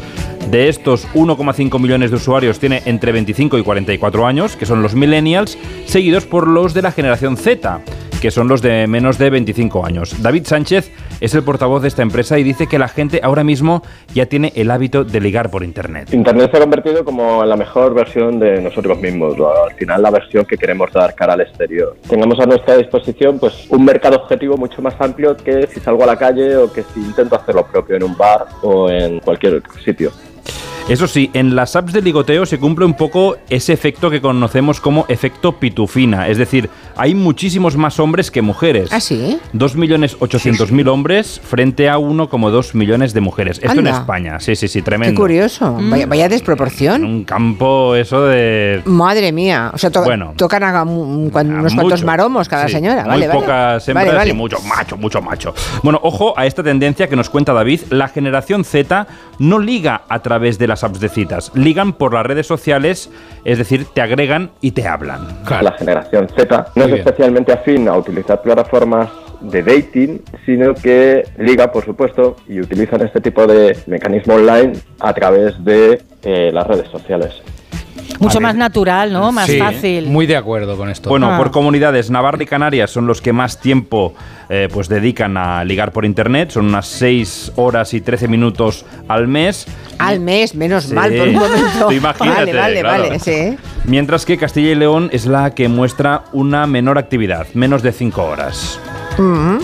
S2: De estos, 1,5 millones de usuarios tiene entre 25 y 44 años, que son los millennials, seguidos por los de la generación Z, que son los de menos de 25 años. David Sánchez es el portavoz de esta empresa y dice que la gente ahora mismo ya tiene el hábito de ligar por Internet.
S38: Internet se ha convertido como la mejor versión de nosotros mismos, al final la versión que queremos dar cara al exterior. Tengamos a nuestra disposición pues un mercado objetivo mucho más amplio que si salgo a la calle o que si intento hacer lo propio en un bar o en cualquier sitio.
S2: Eso sí, en las apps de ligoteo se cumple un poco ese efecto que conocemos como efecto pitufina. Es decir, hay muchísimos más hombres que mujeres.
S1: ¿Ah, sí?
S2: 2.800.000 hombres frente a 1,2 millones de mujeres. Esto en. España. Sí, sí, sí,
S1: Qué
S2: tremendo.
S1: curioso. Vaya, vaya desproporción.
S2: Un campo eso de...
S1: Madre mía. O sea, to-
S2: Bueno.
S1: tocan a un- unos cuantos maromos cada
S2: Sí,
S1: señora.
S2: Muy
S1: vale.
S2: pocas hembras
S1: Vale, vale.
S2: y mucho macho, mucho macho. Bueno, ojo a esta tendencia que nos cuenta David. La generación Z no liga a través de las apps de citas. Ligan por las redes sociales, es decir, te agregan y te hablan.
S38: La generación Z no es especialmente afín a utilizar plataformas de dating, sino que liga, por supuesto, y utilizan este tipo de mecanismo online a través de eh, las redes sociales.
S37: Mucho más natural, ¿no? Más
S7: Sí,
S37: fácil.
S7: Muy de acuerdo con esto.
S2: Bueno,
S37: Ah.
S2: por comunidades, Navarra y Canarias son los que más tiempo eh, pues dedican a ligar por internet. Son unas 6 horas y 13 minutos al mes.
S1: Al mes, menos
S2: Sí.
S1: mal por un momento.
S2: Tú imagínate,
S1: vale, vale,
S2: claro.
S1: vale. Sí.
S2: Mientras que Castilla y León es la que muestra una menor actividad, menos de 5 horas.
S1: Mm.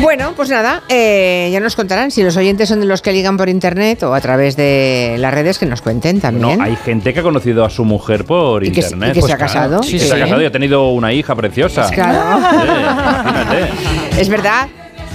S1: Bueno, pues nada, eh, ya nos contarán si los oyentes son de los que ligan por internet o a través de las redes que nos cuenten también.
S2: No, hay gente que ha conocido a su mujer por
S1: Y que
S2: internet. Pues
S1: y que se ha casado.
S2: Sí,
S1: Sí,
S2: se ha casado y ha tenido una hija preciosa.
S1: Pues claro. Es verdad,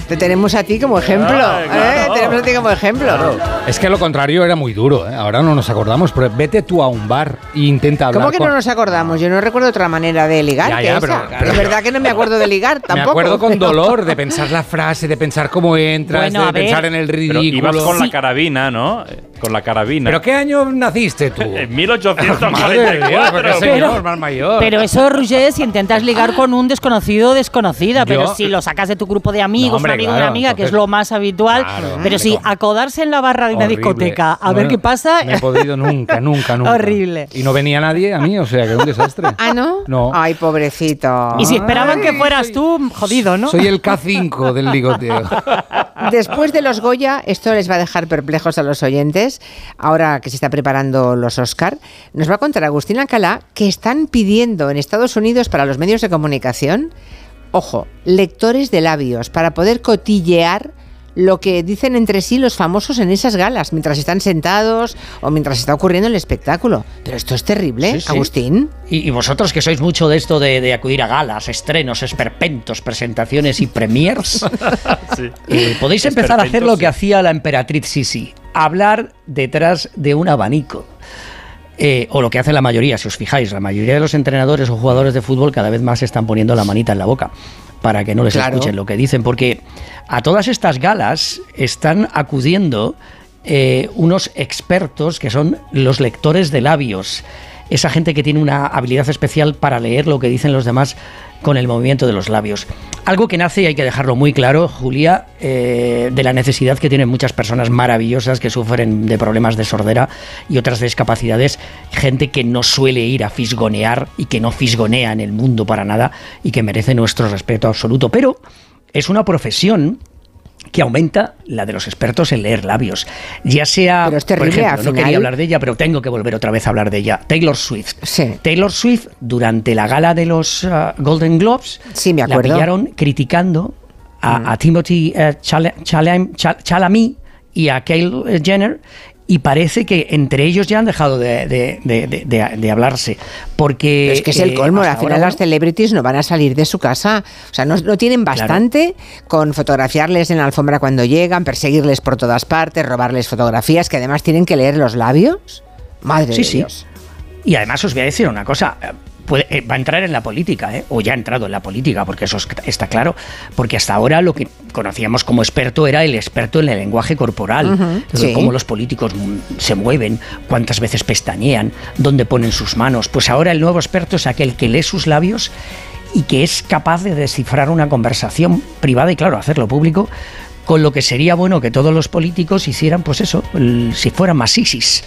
S1: te tenemos a ti como ejemplo.
S7: Ay, claro.
S1: ¿eh? Tenemos a ti como ejemplo.
S7: Es que lo contrario era muy duro, ¿eh? ahora no nos acordamos, pero vete tú a un bar e intenta hablar
S1: ¿Cómo que
S7: con...
S1: no nos acordamos? Yo no recuerdo otra manera de ligar
S7: Ya,
S1: que
S7: ya,
S1: esa.
S7: pero, claro,
S1: es verdad que no me acuerdo de ligar tampoco.
S7: Me acuerdo con dolor de pensar la frase, de pensar cómo entras,
S37: Bueno,
S7: de pensar en el
S2: Pero
S7: ridículo.
S2: ibas con la carabina, ¿no? Con la carabina.
S7: ¿Pero qué año naciste tú?
S2: En
S7: Madre de Dios,
S2: 1844.
S7: pero señor, más mayor.
S37: Pero eso, Roger, si intentas ligar con un desconocido o desconocida, pero si lo sacas de tu grupo de amigos,
S7: No, hombre,
S37: un amigo,
S7: claro,
S37: una amiga, que es lo más habitual,
S7: Claro,
S37: pero si acodarse en la barra de una
S7: Horrible.
S37: discoteca a ver qué pasa,
S7: No he podido nunca, nunca, nunca.
S37: Horrible.
S7: Y no venía nadie a mí, o sea, que un desastre.
S1: ¿Ah, no?
S7: No.
S1: Ay, pobrecito.
S37: y si esperaban que fueras tú, jodido, ¿no?
S7: Soy el K5 del ligoteo.
S1: Después de los Goya, esto les va a dejar perplejos a los oyentes. Ahora que se están preparando los Oscar, nos va a contar Agustín Alcalá que están pidiendo en Estados Unidos para los medios de comunicación, ojo, lectores de labios para poder cotillear lo que dicen entre sí los famosos en esas galas, mientras están sentados o mientras está ocurriendo el espectáculo. Pero esto es terrible,
S4: Sí, sí.
S1: Agustín.
S4: Y, y vosotros que sois mucho de esto de, de acudir a galas, estrenos, esperpentos, presentaciones y premiers, eh, podéis empezar a hacer lo que hacía la emperatriz Sisi, hablar detrás de un abanico. Eh, o lo que hace la mayoría, si os fijáis, la mayoría de los entrenadores o jugadores de fútbol cada vez más están poniendo la manita en la boca para que no les
S1: Claro.
S4: escuchen lo que dicen, porque a todas estas galas están acudiendo eh, unos expertos que son los lectores de labios, esa gente que tiene una habilidad especial para leer lo que dicen los demás con el movimiento de los labios. Algo que nace, y hay que dejarlo muy claro, Julia, eh, de la necesidad que tienen muchas personas maravillosas que sufren de problemas de sordera y otras discapacidades, gente que no suele ir a fisgonear y que no fisgonea en el mundo para nada y que merece nuestro respeto absoluto. Pero es una profesión que aumenta la de los expertos en leer labios. Ya sea,
S1: Pero es
S4: por
S1: terrible,
S4: ejemplo,
S1: al
S4: no
S1: final-
S4: quería hablar de ella, pero tengo que volver otra vez a hablar de ella. Taylor Swift.
S1: Sí.
S4: Taylor Swift, durante la gala de los ah, Golden Globes,
S1: Sí, me
S4: la
S1: acuerdo.
S4: pillaron criticando a, a Timothy Chal- Chalamet y a Kyle Jenner y parece que entre ellos ya han dejado de, de- de- de- hablarse. Porque.
S1: es que es el
S4: eh,
S1: colmo, al final
S4: ahora,
S1: las celebrities no van a salir de su casa. O sea, no, no tienen bastante con fotografiarles en la alfombra cuando llegan, perseguirles por todas partes, robarles fotografías, que además tienen que leer los labios. Madre
S4: Sí,
S1: de
S4: sí.
S1: Dios.
S4: Y además os voy a decir una cosa. Puede- eh, va a entrar en la política, ¿eh? o ya ha entrado en la política, porque eso es- está claro, porque hasta ahora lo que conocíamos como experto era el experto en el lenguaje corporal,
S1: sí.
S4: cómo los políticos se mueven, cuántas veces pestañean, dónde ponen sus manos. Pues ahora el nuevo experto es aquel que lee sus labios y que es capaz de descifrar una conversación privada y, claro, hacerlo público. Con lo que sería bueno que todos los políticos hicieran, pues eso, el- si fueran más ISIS,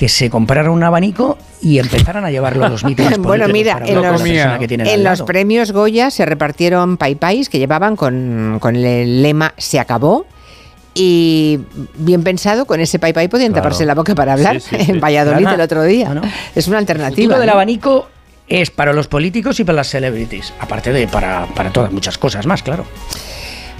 S4: que se compraran un abanico y empezaran a llevarlo a los mítines
S1: Bueno, mira, en los, en los premios Goya se repartieron paipais que llevaban con, con el lema Se acabó. Y bien pensado, con ese paipai podían
S4: Claro.
S1: taparse la boca para hablar
S4: Sí, sí, sí.
S1: en Valladolid el otro día.
S4: No, no.
S1: Es una
S4: El
S1: alternativa.
S4: futuro del abanico es para los políticos y para las celebrities, aparte de para, para todas muchas cosas más, claro.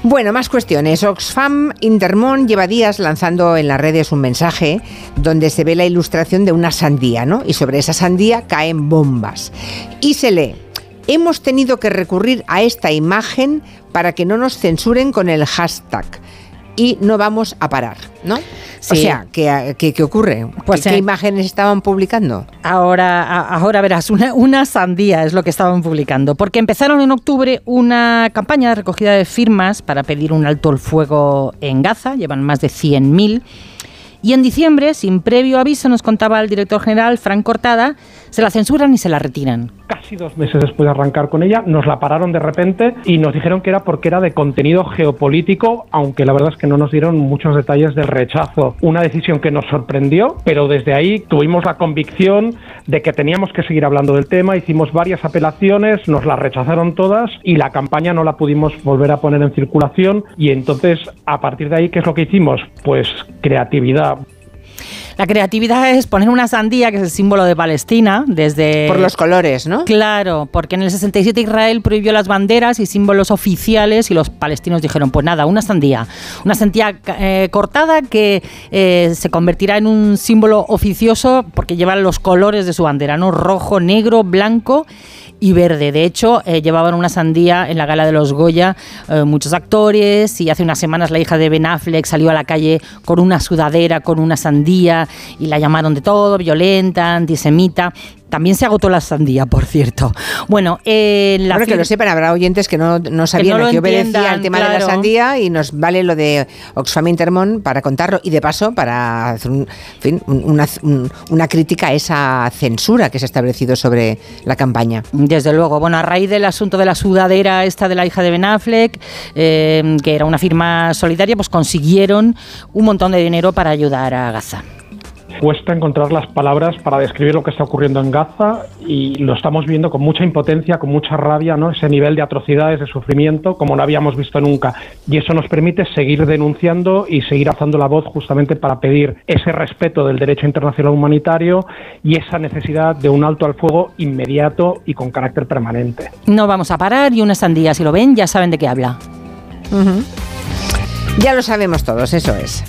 S1: Bueno, más cuestiones. Oxfam Intermón lleva días lanzando en las redes un mensaje donde se ve la ilustración de una sandía, ¿no? Y sobre esa sandía caen bombas. Y se lee, hemos tenido que recurrir a esta imagen para que no nos censuren con el hashtag. Y no vamos a parar, ¿no? O
S3: Sí.
S1: sea, ¿qué, qué, qué ocurre?
S3: Pues,
S1: ¿Qué, qué
S3: eh,
S1: imágenes estaban publicando?
S3: Ahora, ahora verás, una, una sandía es lo que estaban publicando, porque empezaron en octubre una campaña de recogida de firmas para pedir un alto el fuego en Gaza, llevan más de 100.000, y en diciembre, sin previo aviso, nos contaba el director general, Frank Cortada, se la censuran y se la retiran.
S41: Casi dos meses después de arrancar con ella, nos la pararon de repente y nos dijeron que era porque era de contenido geopolítico, aunque la verdad es que no nos dieron muchos detalles del rechazo. Una decisión que nos sorprendió, pero desde ahí tuvimos la convicción de que teníamos que seguir hablando del tema, hicimos varias apelaciones, nos las rechazaron todas y la campaña no la pudimos volver a poner en circulación y entonces a partir de ahí, ¿qué es lo que hicimos? Pues creatividad.
S3: La creatividad es poner una sandía, que es el símbolo de Palestina, desde...
S1: Por los colores, ¿no?
S3: Claro, porque en el 67 Israel prohibió las banderas y símbolos oficiales y los palestinos dijeron, pues nada, una sandía. Una sandía eh, cortada que eh, se convertirá en un símbolo oficioso porque lleva los colores de su bandera, ¿no? Rojo, negro, blanco y verde. De hecho, eh, llevaban una sandía en la gala de los Goya eh, muchos actores y hace unas semanas la hija de Ben Affleck salió a la calle con una sudadera, con una sandía y la llamaron de todo, violenta, antisemita. También se agotó la sandía, por cierto. Bueno, eh, la
S1: Bueno, que lo sepan, habrá oyentes que no, no sabían
S3: no
S1: a
S3: lo
S1: qué obedecía el tema de la
S3: claro.
S1: sandía y nos vale lo de Oxfam Intermón para contarlo y de paso para hacer un- en fin, un- una, un- una crítica a esa censura que se ha establecido sobre la campaña.
S3: Desde luego, bueno, a raíz del asunto de la sudadera esta de la hija de Ben Affleck, eh, que era una firma solidaria, pues consiguieron un montón de dinero para ayudar a Gaza.
S41: Cuesta encontrar las palabras para describir lo que está ocurriendo en Gaza y lo estamos viendo con mucha impotencia, con mucha rabia, ¿no? Ese nivel de atrocidades, de sufrimiento, como no habíamos visto nunca. Y eso nos permite seguir denunciando y seguir alzando la voz justamente para pedir ese respeto del derecho internacional humanitario y esa necesidad de un alto al fuego inmediato y con carácter permanente.
S3: No vamos a parar y una sandía, si lo ven, ya saben de qué habla.
S1: Ya lo sabemos todos, eso es.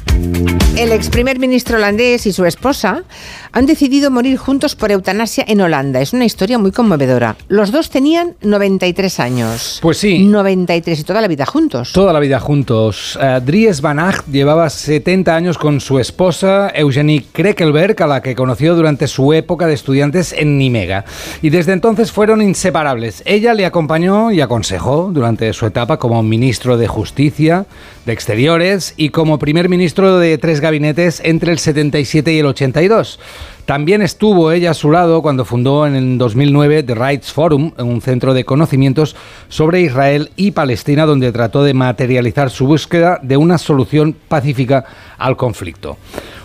S1: El ex primer ministro holandés y su esposa han decidido morir juntos por eutanasia en Holanda. Es una historia muy conmovedora. Los dos tenían 93 años.
S7: Pues sí.
S1: 93 y toda la vida juntos.
S7: Toda la vida juntos. Eh, Dries Van Acht llevaba 70 años con su esposa Eugenie Krekelberg, a la que conoció durante su época de estudiantes en Nimega. Y desde entonces fueron inseparables. Ella le acompañó y aconsejó durante su etapa como ministro de Justicia, de Exteriores y como primer ministro de tres gabinetes entre el 77 y el 82. También estuvo ella a su lado cuando fundó en el 2009 The Rights Forum, un centro de conocimientos sobre Israel y Palestina, donde trató de materializar su búsqueda de una solución pacífica al conflicto.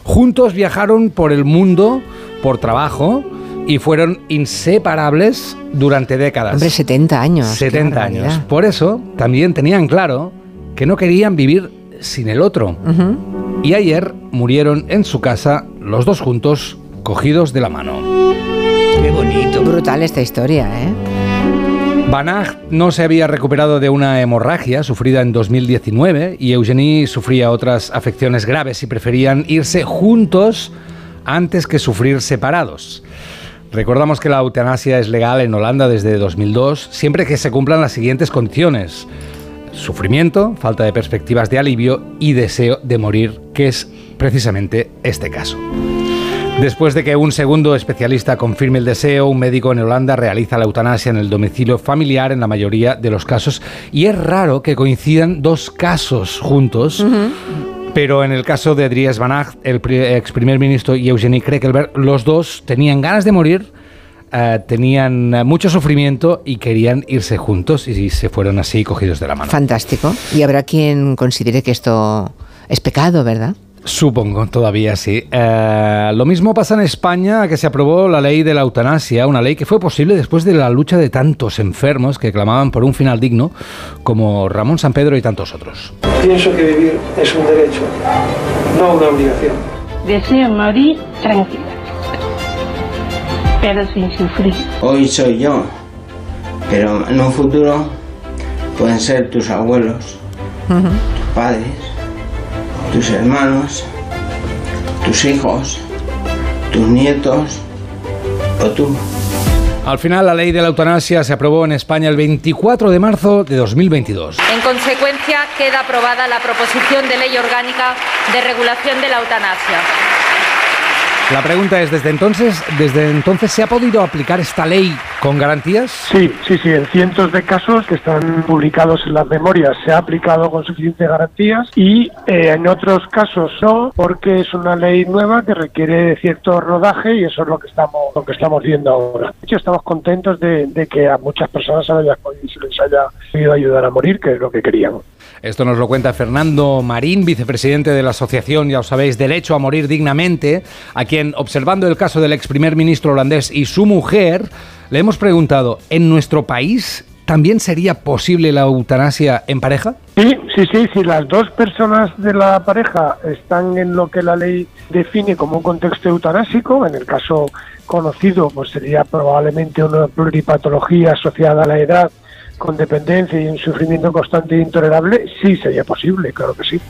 S7: Juntos viajaron por el mundo por trabajo y fueron inseparables durante décadas.
S1: Hombre, 70 años. qué
S7: 70 años. Por eso también tenían claro que no querían vivir sin el otro. Y ayer murieron en su casa los dos juntos, cogidos de la mano.
S4: Qué bonito.
S1: Brutal esta historia, ¿eh?
S7: Banach no se había recuperado de una hemorragia sufrida en 2019 y Eugenie sufría otras afecciones graves y preferían irse juntos antes que sufrir separados. Recordamos que la eutanasia es legal en Holanda desde 2002 siempre que se cumplan las siguientes condiciones. Sufrimiento, falta de perspectivas de alivio y deseo de morir, que es precisamente este caso. Después de que un segundo especialista confirme el deseo, un médico en Holanda realiza la eutanasia en el domicilio familiar en la mayoría de los casos. Y es raro que coincidan dos casos juntos. Pero en el caso de Dries Van Acht, el ex primer ministro, y Eugenie Krekelberg, los dos tenían ganas de morir, eh, tenían eh, mucho sufrimiento y querían irse juntos y se fueron así cogidos de la mano.
S1: Fantástico. Y habrá quien considere que esto es pecado, ¿verdad?
S7: Supongo, todavía sí. Eh, lo mismo pasa en España, que se aprobó la ley de la eutanasia, una ley que fue posible después de la lucha de tantos enfermos que clamaban por un final digno, como Ramón San Pedro y tantos otros.
S42: Pienso que vivir es un derecho, no una obligación.
S43: Deseo morir tranquila, pero sin sufrir.
S44: Hoy soy yo, pero en un futuro pueden ser tus abuelos, tus padres, tus hermanos, tus hijos, tus nietos o tú.
S7: Al final, la ley de la eutanasia se aprobó en España el 24 de marzo de 2022.
S45: En consecuencia, queda aprobada la proposición de ley orgánica de regulación de la eutanasia.
S7: La pregunta es, ¿desde entonces, desde entonces se ha podido aplicar esta ley con garantías?
S41: Sí, sí, sí, en cientos de casos que están publicados en las memorias se ha aplicado con suficientes garantías y eh, en otros casos no, porque es una ley nueva que requiere cierto rodaje y eso es lo que estamos, lo que estamos viendo ahora. De hecho, estamos contentos de, que a muchas personas se les haya podido ayudar a morir, que es lo que queríamos.
S7: Esto nos lo cuenta Fernando Marín, vicepresidente de la asociación, ya os sabéis, Derecho a Morir Dignamente, a quien, observando el caso del ex primer ministro holandés y su mujer, le hemos preguntado, ¿en nuestro país también sería posible la eutanasia en pareja?
S41: Sí, sí, sí, si las dos personas de la pareja están en lo que la ley define como un contexto eutanásico, en el caso conocido, pues sería probablemente una pluripatología asociada a la edad con dependencia y un sufrimiento constante e intolerable, sí sería posible, claro que sí.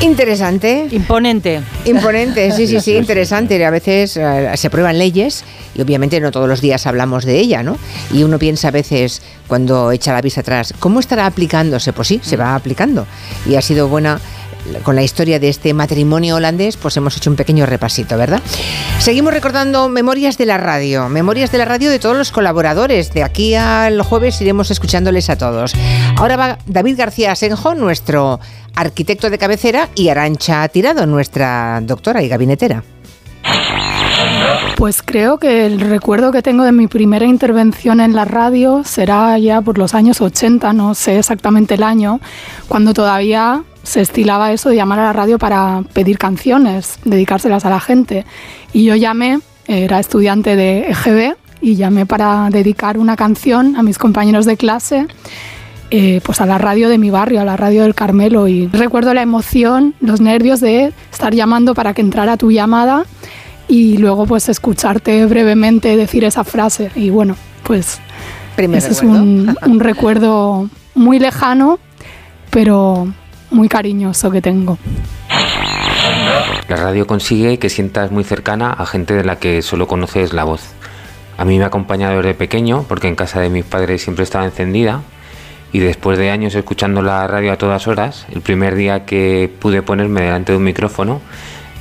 S1: Interesante.
S46: Imponente.
S1: Imponente, sí, sí, sí, interesante. A veces eh, se aprueban leyes y obviamente no todos los días hablamos de ella, ¿no? Y uno piensa a veces cuando echa la vista atrás, ¿cómo estará aplicándose? Pues sí, se va aplicando. Y ha sido buena con la historia de este matrimonio holandés, pues hemos hecho un pequeño repasito, ¿verdad? Seguimos recordando memorias de la radio, memorias de la radio de todos los colaboradores. De aquí al jueves iremos escuchándoles a todos. Ahora va David García Asenjo, nuestro arquitecto de cabecera, y Arancha Tirado, nuestra doctora y gabinetera.
S47: Pues creo que el recuerdo que tengo de mi primera intervención en la radio será ya por los años 80, no sé exactamente el año, cuando todavía se estilaba eso de llamar a la radio para pedir canciones, dedicárselas a la gente. Y yo llamé, era estudiante de EGB, y llamé para dedicar una canción a mis compañeros de clase. eh, pues a la radio de mi barrio, a la radio del Carmelo y recuerdo la emoción, los nervios de estar llamando para que entrara tu llamada y luego pues escucharte brevemente decir esa frase y bueno, pues
S1: Primer
S47: ese es
S1: recuerdo.
S47: un, un recuerdo muy lejano, pero muy cariñoso que tengo.
S48: La radio consigue que sientas muy cercana a gente de la que solo conoces la voz. A mí me ha acompañado desde pequeño porque en casa de mis padres siempre estaba encendida y después de años escuchando la radio a todas horas, el primer día que pude ponerme delante de un micrófono,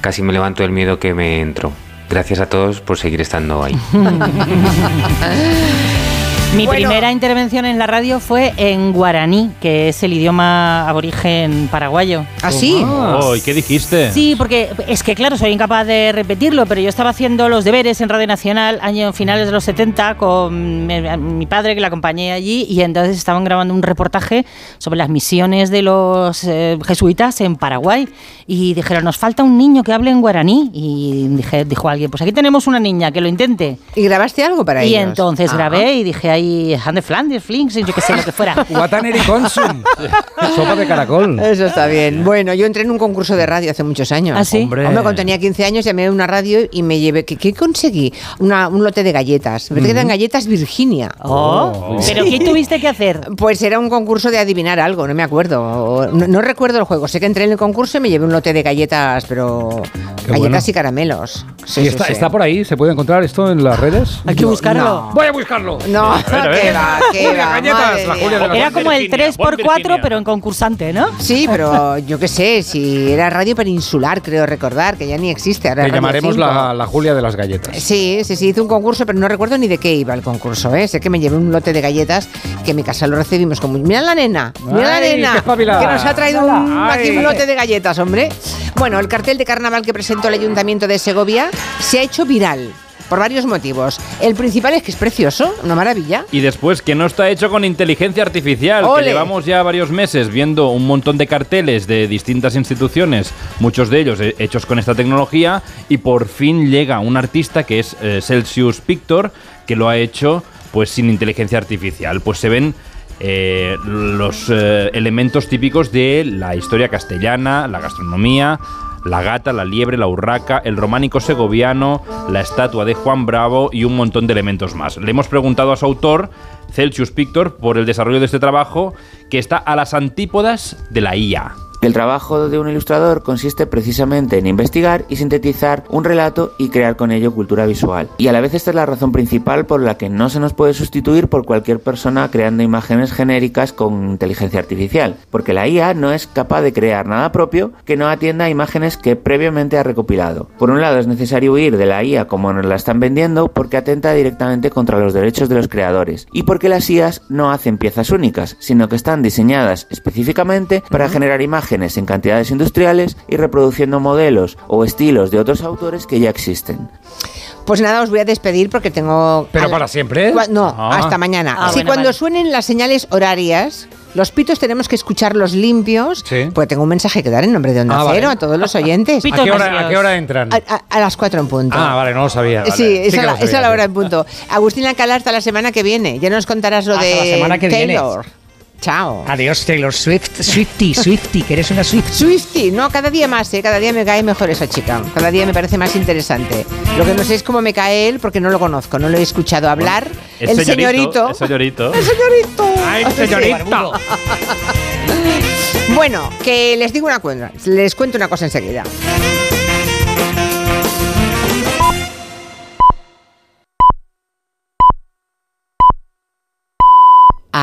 S48: casi me levanto del miedo que me entró. Gracias a todos por seguir estando ahí.
S46: Mi primera intervención en la radio fue en guaraní, que es el idioma aborigen paraguayo.
S1: ¿Ah, sí?
S2: Oh, ¿y qué dijiste?
S46: Sí, porque es que claro, soy incapaz de repetirlo, pero yo estaba haciendo los deberes en Radio Nacional años finales de los 70 con mi, mi padre que la acompañé allí y entonces estaban grabando un reportaje sobre las misiones de los eh, jesuitas en Paraguay y dijeron, nos falta un niño que hable en guaraní y dije, dijo alguien, pues aquí tenemos una niña que lo intente.
S1: ¿Y grabaste algo para
S46: Y
S1: ellos?
S46: entonces
S1: Ah.
S46: grabé y dije, ahí Hand de Flanders, Flinks, yo qué sé, lo que fuera.
S7: Guataneri Consum. Sopa de caracol.
S1: Eso está bien. Bueno, yo entré en un concurso de radio hace muchos años.
S46: ¿Ah, sí?
S7: Hombre.
S1: cuando tenía 15 años llamé a una radio y me llevé. ¿Qué, qué conseguí? Una- un lote de galletas. Me parece que eran galletas Virginia.
S46: Oh, ¿Pero qué tuviste que hacer?
S1: Pues era un concurso de adivinar algo, no me acuerdo. No, no recuerdo el juego. Sé que entré en el concurso y me llevé un lote de galletas, pero.
S7: Qué
S1: galletas
S7: bueno.
S1: y caramelos. Sí,
S7: ¿Y
S1: sí,
S7: está,
S1: sí.
S7: está por ahí? ¿Se puede encontrar esto en las redes?
S46: Hay que buscarlo.
S1: No.
S7: Voy a buscarlo.
S1: No, va, va,
S7: la. Julia de la
S46: Era como el
S2: Virginia,
S46: 3x4, pero en concursante, ¿no?
S1: Sí, pero yo qué sé, si era Radio Peninsular, creo recordar, que ya ni existe. Ahora
S7: Te llamaremos
S1: 5.
S7: la, la Julia de las galletas.
S1: Sí, sí, sí, hice un concurso, pero no recuerdo ni de qué iba el concurso, ¿eh? Sé que me llevé un lote de galletas que en mi casa lo recibimos como... ¡Mira la nena! ¡Mira la nena! Que nos ha traído un,
S7: Ay.
S1: aquí un lote de galletas, hombre. Bueno, el cartel de carnaval que presentó el Ayuntamiento de Segovia se ha hecho viral por varios motivos. El principal es que es precioso, una maravilla.
S2: Y después que no está hecho con inteligencia artificial,
S1: Ole.
S2: que llevamos ya varios meses viendo un montón de carteles de distintas instituciones, muchos de ellos eh, hechos con esta tecnología, y por fin llega un artista que es eh, Celsius Pictor, que lo ha hecho pues sin inteligencia artificial. Pues se ven eh, los eh, elementos típicos de la historia castellana, la gastronomía, la gata, la liebre, la urraca, el románico segoviano, la estatua de Juan Bravo y un montón de elementos más. Le hemos preguntado a su autor, Celsius Pictor, por el desarrollo de este trabajo que está a las antípodas de la IA.
S49: El trabajo de un ilustrador consiste precisamente en investigar y sintetizar un relato y crear con ello cultura visual. Y a la vez esta es la razón principal por la que no se nos puede sustituir por cualquier persona creando imágenes genéricas con inteligencia artificial, porque la IA no es capaz de crear nada propio que no atienda a imágenes que previamente ha recopilado. Por un lado es necesario huir de la IA como nos la están vendiendo porque atenta directamente contra los derechos de los creadores y porque las IAs no hacen piezas únicas, sino que están diseñadas específicamente para generar imágenes en cantidades industriales y reproduciendo modelos o estilos de otros autores que ya existen.
S1: Pues nada, os voy a despedir porque tengo...
S7: ¿Pero
S1: a la-
S7: para siempre?
S1: No,
S7: Ah.
S1: hasta mañana.
S46: Ah,
S1: si
S46: bueno,
S1: cuando
S46: vale.
S1: suenen las señales horarias, los pitos tenemos que escucharlos limpios,
S7: Sí.
S1: pues tengo un mensaje que dar en nombre de Onda
S7: Ah, vale.
S1: Cero a todos los oyentes.
S7: ¿A qué, hora. ¿A qué hora entran?
S1: A, a- a las cuatro en punto.
S7: Ah, vale, no lo sabía. vale.
S1: Sí, la,
S7: sabía,
S1: esa es la
S7: sí.
S1: hora en punto. Agustín Alcalá hasta la semana que viene. Ya nos contarás lo
S4: Hasta
S1: de
S4: la semana que viene.
S1: Chao.
S4: Adiós, Taylor Swift. Swifty, Swifty, que eres una Swift.
S1: Swifty, no, cada día más, ¿eh? cada día me cae mejor esa chica, cada día me parece más interesante. Lo que no sé es cómo me cae él porque no lo conozco, no lo he escuchado hablar. El señorito.
S2: El señorito.
S1: El señorito.
S4: ¡Ay,
S1: Sí.
S4: señorita!
S1: Bueno, que les digo una cosa, les cuento una cosa enseguida.